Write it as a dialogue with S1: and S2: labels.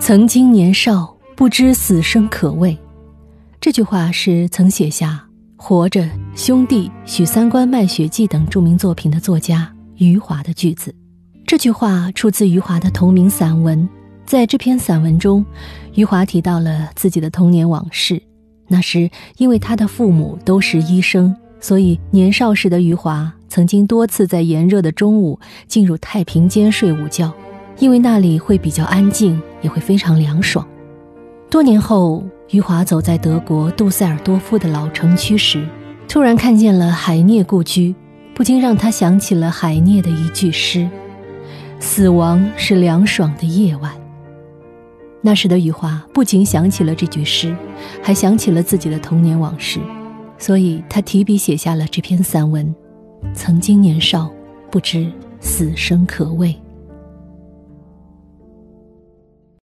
S1: 曾经年少，不知死生可畏。这句话是曾写下《活着》《兄弟》《许三观卖血记》等著名作品的作家余华的句子。这句话出自余华的同名散文。在这篇散文中，余华提到了自己的童年往事。那时，因为他的父母都是医生，所以年少时的余华曾经多次在炎热的中午进入太平间睡午觉，因为那里会比较安静，也会非常凉爽。多年后，余华走在德国杜塞尔多夫的老城区时，突然看见了海涅故居，不禁让他想起了海涅的一句诗：“死亡是凉爽的夜晚。”那时的余华不仅想起了这句诗，还想起了自己的童年往事，所以他提笔写下了这篇散文。曾经年少，不知死生可畏。